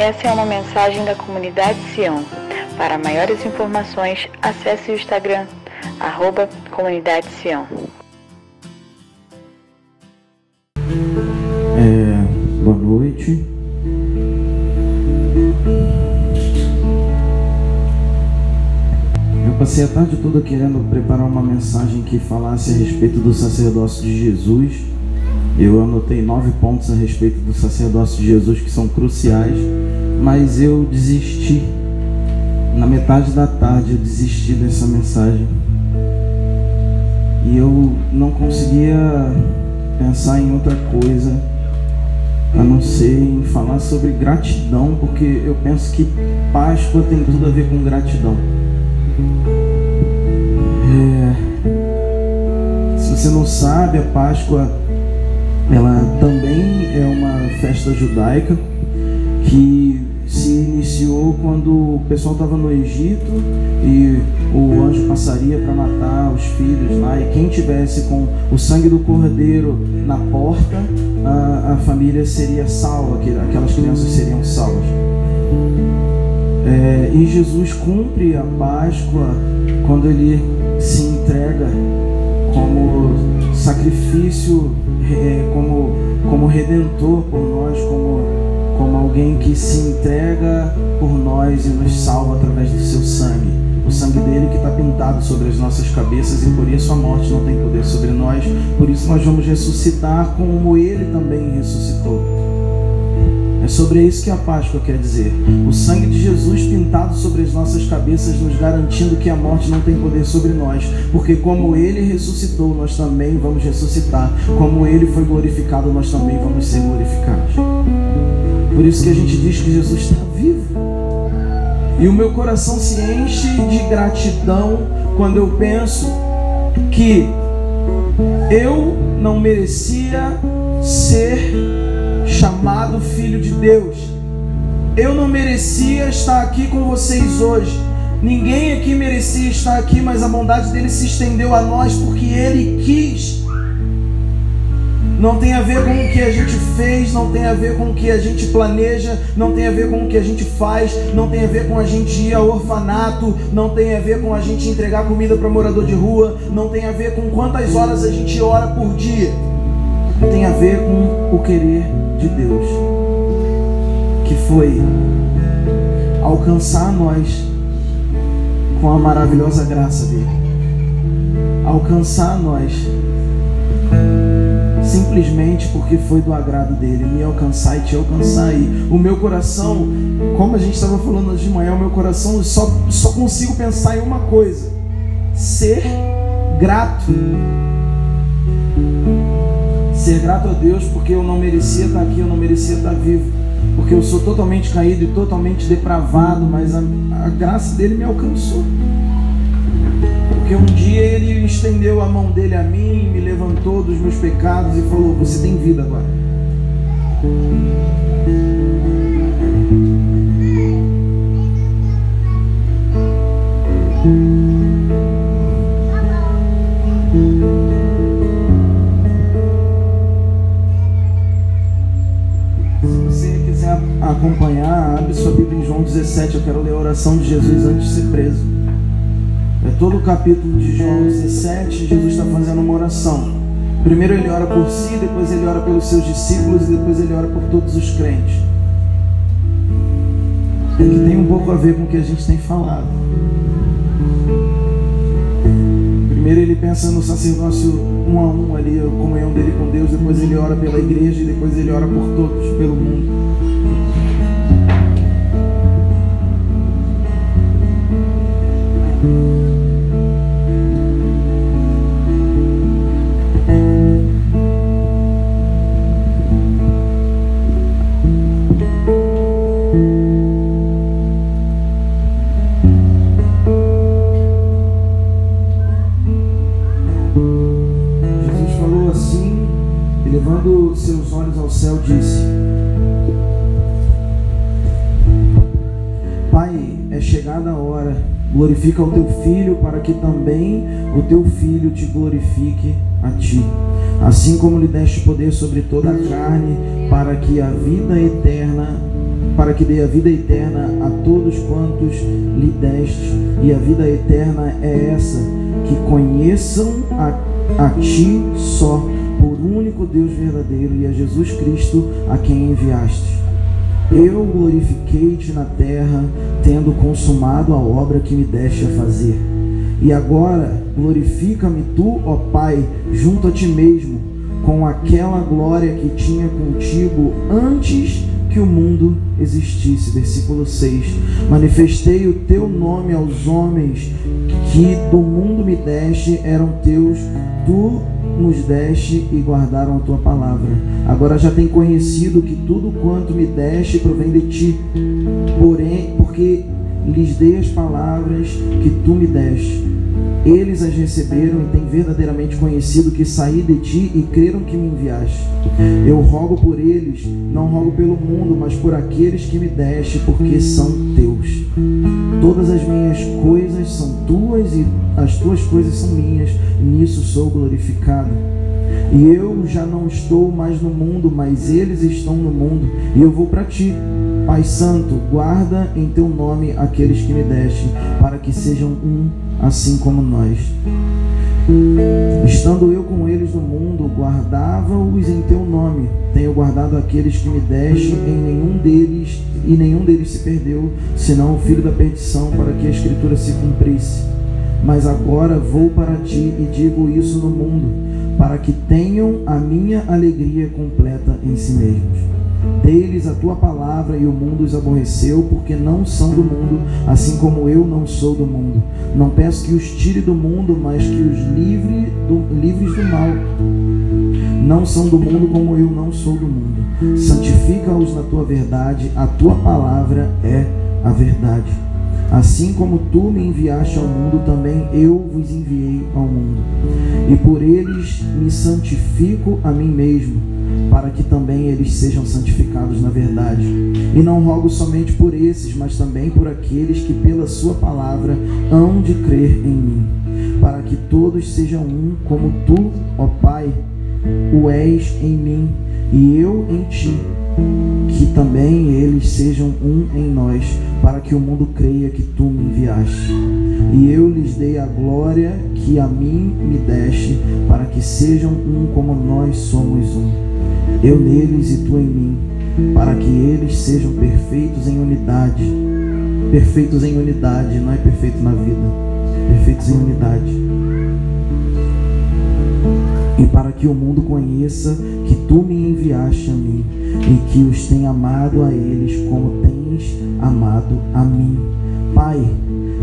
Essa é uma mensagem da comunidade Sião. Para maiores informações, acesse o Instagram, arroba Comunidade Sião. É, boa noite. Eu passei a tarde toda querendo preparar uma mensagem que falasse a respeito do sacerdócio de Jesus. Eu anotei nove pontos a respeito do sacerdócio de Jesus que são cruciais, mas eu desisti. Na metade da tarde eu desisti dessa mensagem. E eu não conseguia pensar em outra coisa a não ser em falar sobre gratidão, porque eu penso que Páscoa tem tudo a ver com gratidão. É... Se você não sabe, a Páscoa ela também é uma festa judaica que se iniciou quando o pessoal estava no Egito e o anjo passaria para matar os filhos lá. E quem tivesse com o sangue do cordeiro na porta a, a família seria salva aquelas crianças seriam salvas. É, e Jesus cumpre a Páscoa quando ele se entrega como sacrifício, como, como redentor por nós, como, como alguém que se entrega por nós e nos salva através do seu sangue. O sangue dele que está pintado sobre as nossas cabeças e por isso a morte não tem poder sobre nós. Por isso nós vamos ressuscitar como ele também ressuscitou. É sobre isso que a Páscoa quer dizer. O sangue de Jesus pintado sobre as nossas cabeças, nos garantindo que a morte não tem poder sobre nós. Porque como ele ressuscitou, nós também vamos ressuscitar. Como ele foi glorificado, nós também vamos ser glorificados. Por isso que a gente diz que Jesus está vivo. E o meu coração se enche de gratidão quando eu penso que eu não merecia ser chamado filho de Deus. Eu não merecia estar aqui com vocês hoje. Ninguém aqui merecia estar aqui, mas a bondade dele se estendeu a nós porque ele quis. Não tem a ver com o que a gente fez, não tem a ver com o que a gente planeja, não tem a ver com o que a gente faz, não tem a ver com a gente ir ao orfanato, não tem a ver com a gente entregar comida para morador de rua, não tem a ver com quantas horas a gente ora por dia. Tem a ver com o querer de Deus, que foi alcançar nós com a maravilhosa graça dele, alcançar nós simplesmente porque foi do agrado dele, me alcançar e te alcançar. E o meu coração, como a gente estava falando hoje de manhã, o meu coração só, só consigo pensar em uma coisa: ser grato Ser grato a Deus porque eu não merecia estar aqui, eu não merecia estar vivo. Porque eu sou totalmente caído e totalmente depravado, mas a, a graça dele me alcançou. Porque um dia ele estendeu a mão dele a mim, me levantou dos meus pecados e falou: Você tem vida agora. Acompanhar, abre sua Bíblia em João 17. Eu quero ler a oração de Jesus antes de ser preso. É todo o capítulo de João 17. Jesus está fazendo uma oração. Primeiro ele ora por si, depois ele ora pelos seus discípulos e depois ele ora por todos os crentes. Que tem um pouco a ver com o que a gente tem falado. Primeiro ele pensa no sacerdócio um a um ali, a comunhão dele com Deus, depois ele ora pela igreja e depois ele ora por todos, pelo mundo. Glorifica o teu filho, para que também o teu filho te glorifique a ti. Assim como lhe deste poder sobre toda a carne, para que a vida eterna para que dê a vida eterna a todos quantos lhe deste. E a vida eterna é essa, que conheçam a, a ti só, por único Deus verdadeiro, e a Jesus Cristo a quem enviaste. Eu glorifiquei-te na terra, tendo consumado a obra que me deste a fazer. E agora glorifica-me tu, ó Pai, junto a ti mesmo, com aquela glória que tinha contigo antes que o mundo existisse. Versículo 6. Manifestei o teu nome aos homens que do mundo me deste, eram teus, tu nos deste e guardaram a tua palavra. Agora já tem conhecido que tudo quanto me deste provém de ti. Porém, porque lhes dei as palavras que tu me deste eles as receberam e têm verdadeiramente conhecido que saí de ti e creram que me enviaste. Eu rogo por eles, não rogo pelo mundo, mas por aqueles que me deste, porque são teus. Todas as minhas coisas são tuas e as tuas coisas são minhas, e nisso sou glorificado. E eu já não estou mais no mundo, mas eles estão no mundo, e eu vou para ti. Pai Santo, guarda em teu nome aqueles que me deste, para que sejam um assim como nós. Estando eu com eles no mundo, guardava-os em teu nome. Tenho guardado aqueles que me deste, em nenhum deles, e nenhum deles se perdeu, senão o filho da perdição, para que a escritura se cumprisse. Mas agora vou para ti e digo isso no mundo, para que tenham a minha alegria completa em si mesmos. Deles a tua palavra e o mundo os aborreceu, porque não são do mundo, assim como eu não sou do mundo. Não peço que os tire do mundo, mas que os livre do, livres do mal. Não são do mundo, como eu não sou do mundo. Santifica-os na tua verdade, a tua palavra é a verdade. Assim como tu me enviaste ao mundo, também eu vos enviei ao mundo. E por eles me santifico a mim mesmo para que também eles sejam santificados na verdade. E não rogo somente por esses, mas também por aqueles que pela sua palavra hão de crer em mim, para que todos sejam um, como tu, ó Pai, o és em mim e eu em ti, que também eles sejam um em nós, para que o mundo creia que tu me enviaste. E eu lhes dei a glória que a mim me deste, para que sejam um como nós somos um eu neles e tu em mim, para que eles sejam perfeitos em unidade. Perfeitos em unidade, não é perfeito na vida, perfeitos em unidade. E para que o mundo conheça que tu me enviaste a mim e que os tenha amado a eles como tens amado a mim. Pai,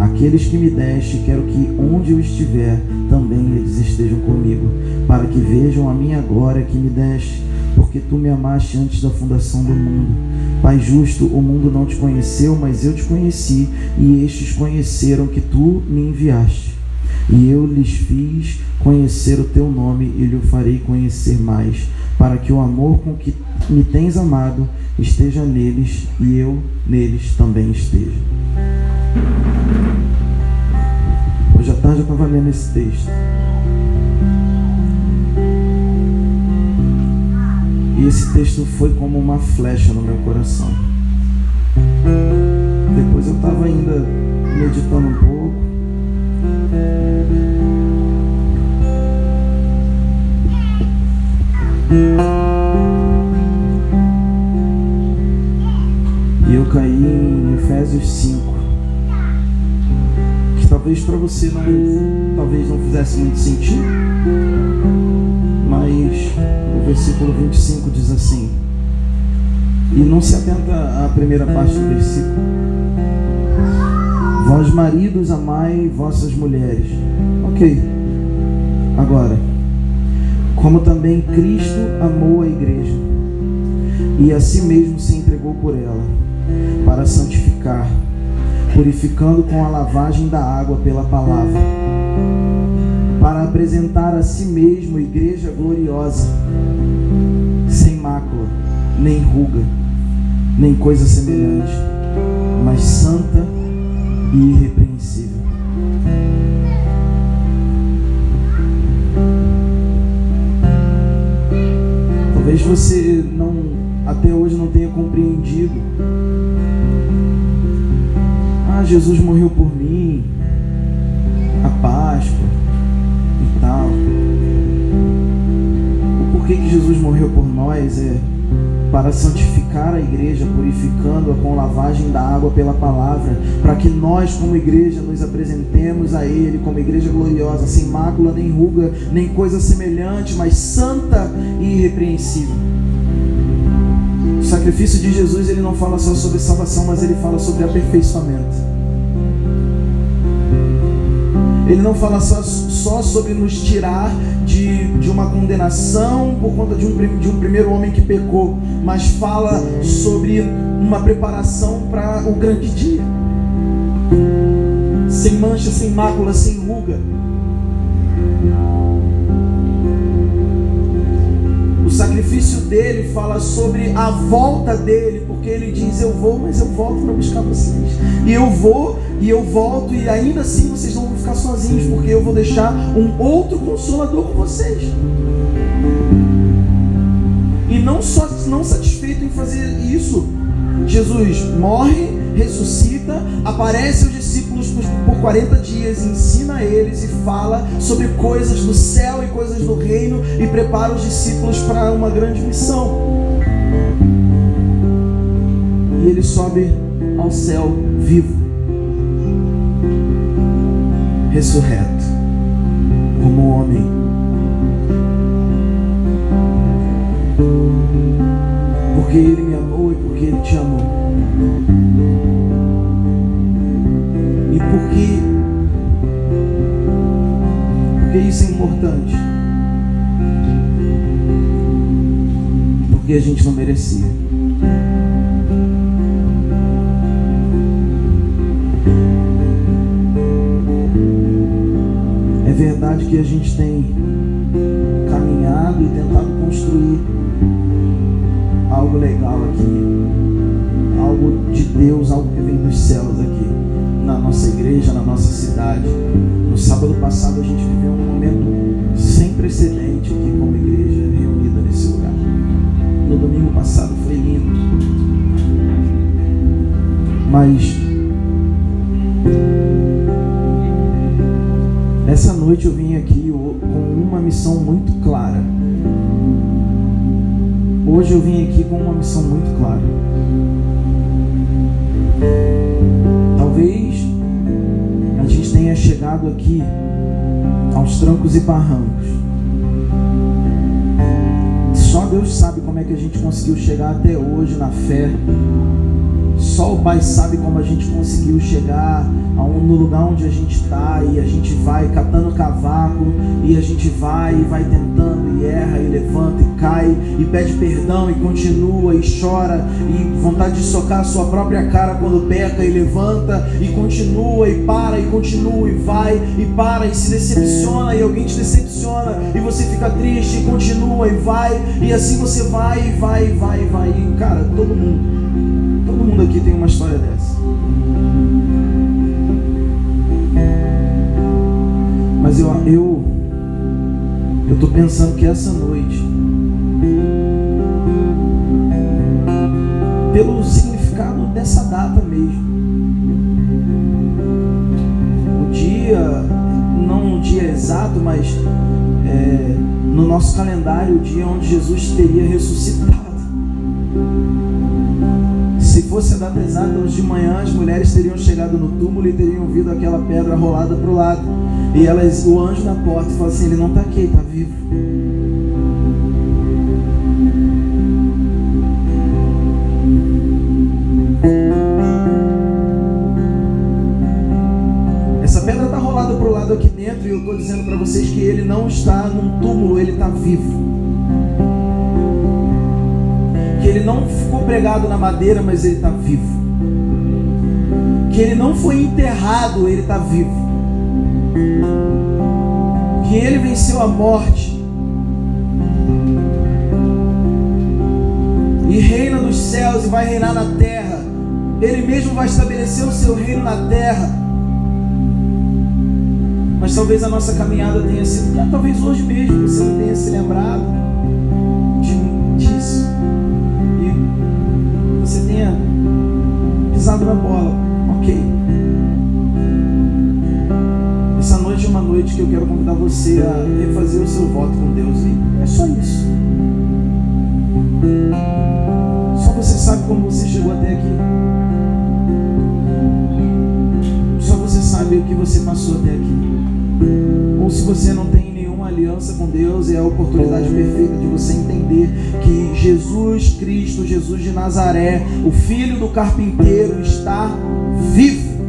aqueles que me deste, quero que onde eu estiver, também eles estejam comigo, para que vejam a minha glória que me deste porque tu me amaste antes da fundação do mundo. Pai justo, o mundo não te conheceu, mas eu te conheci, e estes conheceram que tu me enviaste. E eu lhes fiz conhecer o teu nome e lhe farei conhecer mais, para que o amor com que me tens amado esteja neles e eu neles também esteja. Hoje à tarde eu estava lendo esse texto. E esse texto foi como uma flecha no meu coração. Depois eu estava ainda meditando um pouco. E eu caí em Efésios 5. Que talvez para você não, talvez não fizesse muito sentido. Mas o versículo 25 diz assim, e não se atenta à primeira parte do versículo. Vós maridos amai vossas mulheres. Ok. Agora, como também Cristo amou a igreja e a si mesmo se entregou por ela, para santificar, purificando com a lavagem da água pela palavra para apresentar a si mesmo igreja gloriosa, sem mácula, nem ruga, nem coisa semelhante, mas santa e irrepreensível. talvez você não até hoje não tenha compreendido. Ah, Jesus morreu por mim, a Páscoa e tal. O porquê que Jesus morreu por nós é para santificar a igreja, purificando-a com lavagem da água pela palavra, para que nós, como igreja, nos apresentemos a Ele como igreja gloriosa, sem mácula, nem ruga, nem coisa semelhante, mas santa e irrepreensível. O sacrifício de Jesus ele não fala só sobre salvação, mas ele fala sobre aperfeiçoamento. Ele não fala só, só sobre nos tirar de, de uma condenação por conta de um, de um primeiro homem que pecou, mas fala sobre uma preparação para o grande dia. Sem mancha, sem mácula, sem ruga. O sacrifício dele fala sobre a volta dele, porque ele diz: Eu vou, mas eu volto para buscar vocês. E eu vou e eu volto, e ainda assim vocês vão ficar sozinhos, porque eu vou deixar um outro consolador com vocês. E não só não satisfeito em fazer isso, Jesus morre, ressuscita, aparece aos discípulos por 40 dias, ensina eles e fala sobre coisas do céu e coisas do reino e prepara os discípulos para uma grande missão. E ele sobe ao céu vivo ressurreto, como homem. Porque Ele me amou e porque Ele te amou. E porque, porque isso é importante. Porque a gente não merecia. Verdade que a gente tem caminhado e tentado construir algo legal aqui, algo de Deus, algo que vem dos céus aqui, na nossa igreja, na nossa cidade. No sábado passado a gente viveu um momento sem precedente aqui como igreja reunida nesse lugar. No domingo passado foi lindo. Mas noite eu vim aqui com uma missão muito clara. Hoje eu vim aqui com uma missão muito clara. Talvez a gente tenha chegado aqui aos trancos e barrancos. Só Deus sabe como é que a gente conseguiu chegar até hoje na fé. Só o Pai sabe como a gente conseguiu chegar no lugar onde a gente está e a gente vai catando cavaco e a gente vai e vai tentando e erra e levanta e cai e pede perdão e continua e chora e vontade de socar a sua própria cara quando peca e levanta e continua e para e continua e vai e para e se decepciona e alguém te decepciona e você fica triste e continua e vai e assim você vai e vai e vai e vai. E cara todo mundo todo mundo aqui tem uma história dessa Mas eu eu eu tô pensando que essa noite pelo significado dessa data mesmo. O dia, não o dia exato, mas é, no nosso calendário, o dia onde Jesus teria ressuscitado. Se fosse a exata, hoje de manhã as mulheres teriam chegado no túmulo e teriam ouvido aquela pedra rolada para o lado. E elas, o anjo na porta fala assim: Ele não está aqui, está vivo. Essa pedra está rolada para o lado aqui dentro e eu estou dizendo para vocês que ele não está num túmulo, ele está vivo. Pregado na madeira, mas ele está vivo. Que ele não foi enterrado, ele está vivo que ele venceu a morte e reina nos céus e vai reinar na terra. Ele mesmo vai estabelecer o seu reino na terra. Mas talvez a nossa caminhada tenha sido, talvez hoje mesmo você não tenha se lembrado eu quero convidar você a refazer o seu voto com Deus. E é só isso. Só você sabe como você chegou até aqui. Só você sabe o que você passou até aqui. Ou se você não tem nenhuma aliança com Deus, é a oportunidade perfeita de você entender que Jesus Cristo, Jesus de Nazaré, o filho do carpinteiro, está. Vivo.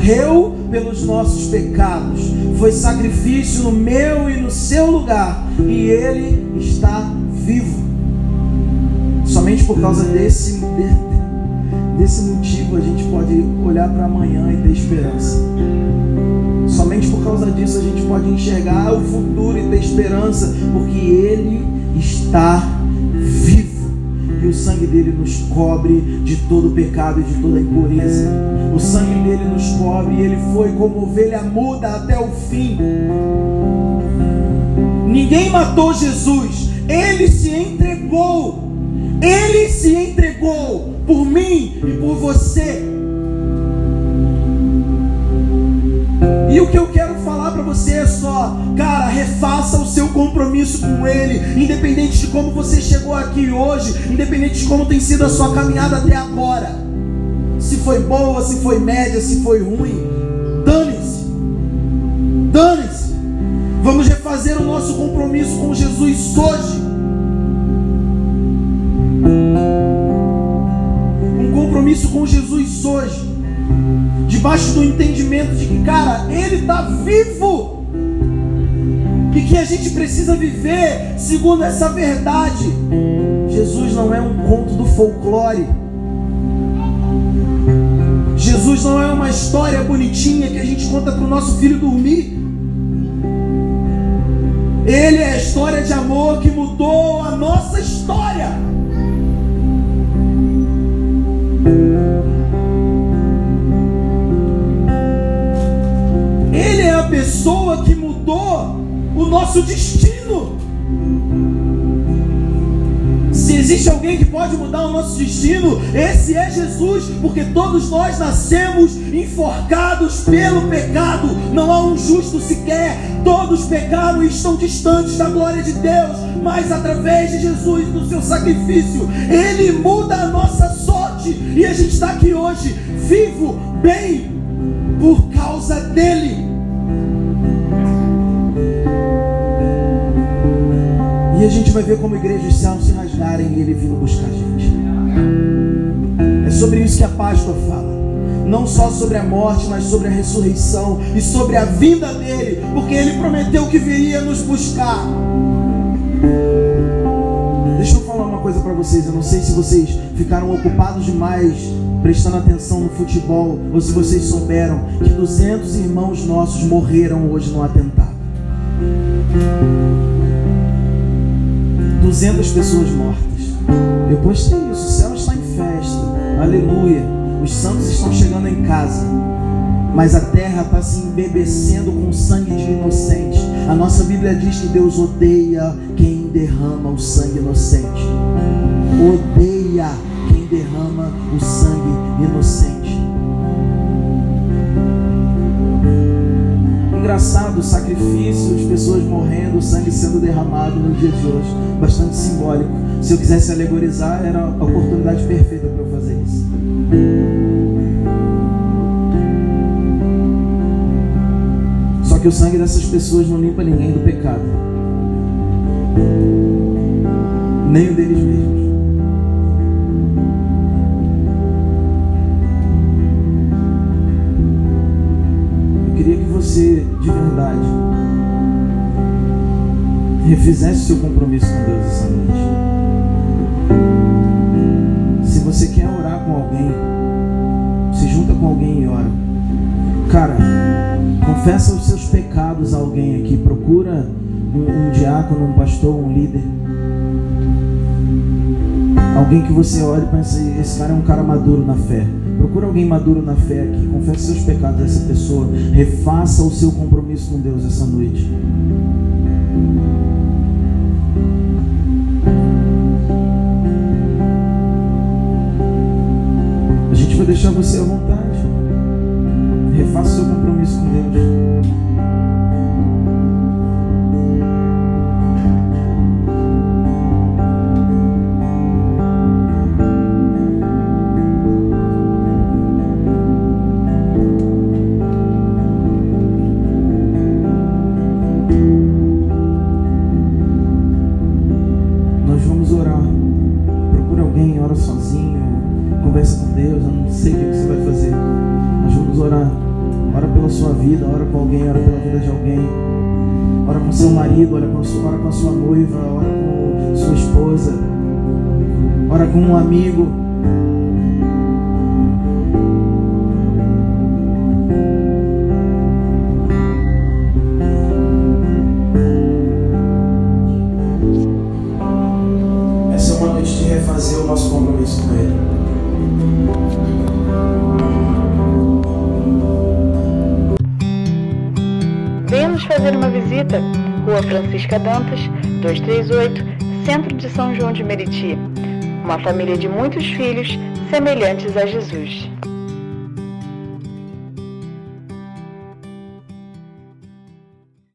Morreu pelos nossos pecados, foi sacrifício no meu e no seu lugar, e ele está vivo. Somente por causa desse, desse motivo a gente pode olhar para amanhã e ter esperança. Somente por causa disso a gente pode enxergar o futuro e ter esperança, porque Ele está vivo e o sangue dele nos cobre de todo pecado e de toda impureza. O sangue dele nos cobre e ele foi como ovelha muda até o fim. Ninguém matou Jesus, ele se entregou. Ele se entregou por mim e por você. E o que eu quero falar para você é só, cara, refaça o seu compromisso com Ele, independente de como você chegou aqui hoje, independente de como tem sido a sua caminhada até agora. Se foi boa, se foi média, se foi ruim, dane-se, dane-se. Vamos refazer o nosso compromisso com Jesus hoje. Entendimento de que, cara, Ele está vivo. E que a gente precisa viver segundo essa verdade. Jesus não é um conto do folclore. Jesus não é uma história bonitinha que a gente conta para o nosso filho dormir. Ele é a história de amor que mudou a nossa história. Pessoa que mudou o nosso destino. Se existe alguém que pode mudar o nosso destino, esse é Jesus, porque todos nós nascemos enforcados pelo pecado, não há um justo sequer, todos pecaram e estão distantes da glória de Deus, mas através de Jesus, do seu sacrifício, Ele muda a nossa sorte e a gente está aqui hoje, vivo, bem, por causa dEle. E a gente vai ver como a igreja dos céus se rasgarem e ele vindo buscar a gente. É sobre isso que a Páscoa fala. Não só sobre a morte, mas sobre a ressurreição e sobre a vinda dele, porque ele prometeu que viria nos buscar. Deixa eu falar uma coisa para vocês. Eu não sei se vocês ficaram ocupados demais prestando atenção no futebol ou se vocês souberam que 200 irmãos nossos morreram hoje no atentado. 200 pessoas mortas. Eu postei isso. O céu está em festa. Aleluia. Os santos estão chegando em casa. Mas a terra está se embebecendo com sangue de inocentes. A nossa Bíblia diz que Deus odeia quem derrama o sangue inocente. Odeia quem derrama o sangue inocente. Engraçado, sacrifícios, pessoas morrendo, sangue sendo derramado no dia de hoje. Bastante simbólico. Se eu quisesse alegorizar, era a oportunidade perfeita para eu fazer isso. Só que o sangue dessas pessoas não limpa ninguém do pecado. Nem o deles mesmos. Você de verdade refizesse seu compromisso com Deus essa noite. Se você quer orar com alguém, se junta com alguém e ora. Cara, confessa os seus pecados a alguém aqui. Procura um, um diácono, um pastor, um líder. Alguém que você olhe e pense, esse cara é um cara maduro na fé. Procura alguém maduro na fé aqui. Confesse seus pecados a essa pessoa. Refaça o seu compromisso com Deus essa noite. A gente vai deixar você à vontade. Refaça seu compromisso com Deus. Com um amigo. Essa é uma noite de refazer o nosso compromisso com Ele. Venha nos fazer uma visita. Rua Francisca Dantas, 238, Centro de São João de Meriti uma família de muitos filhos semelhantes a Jesus.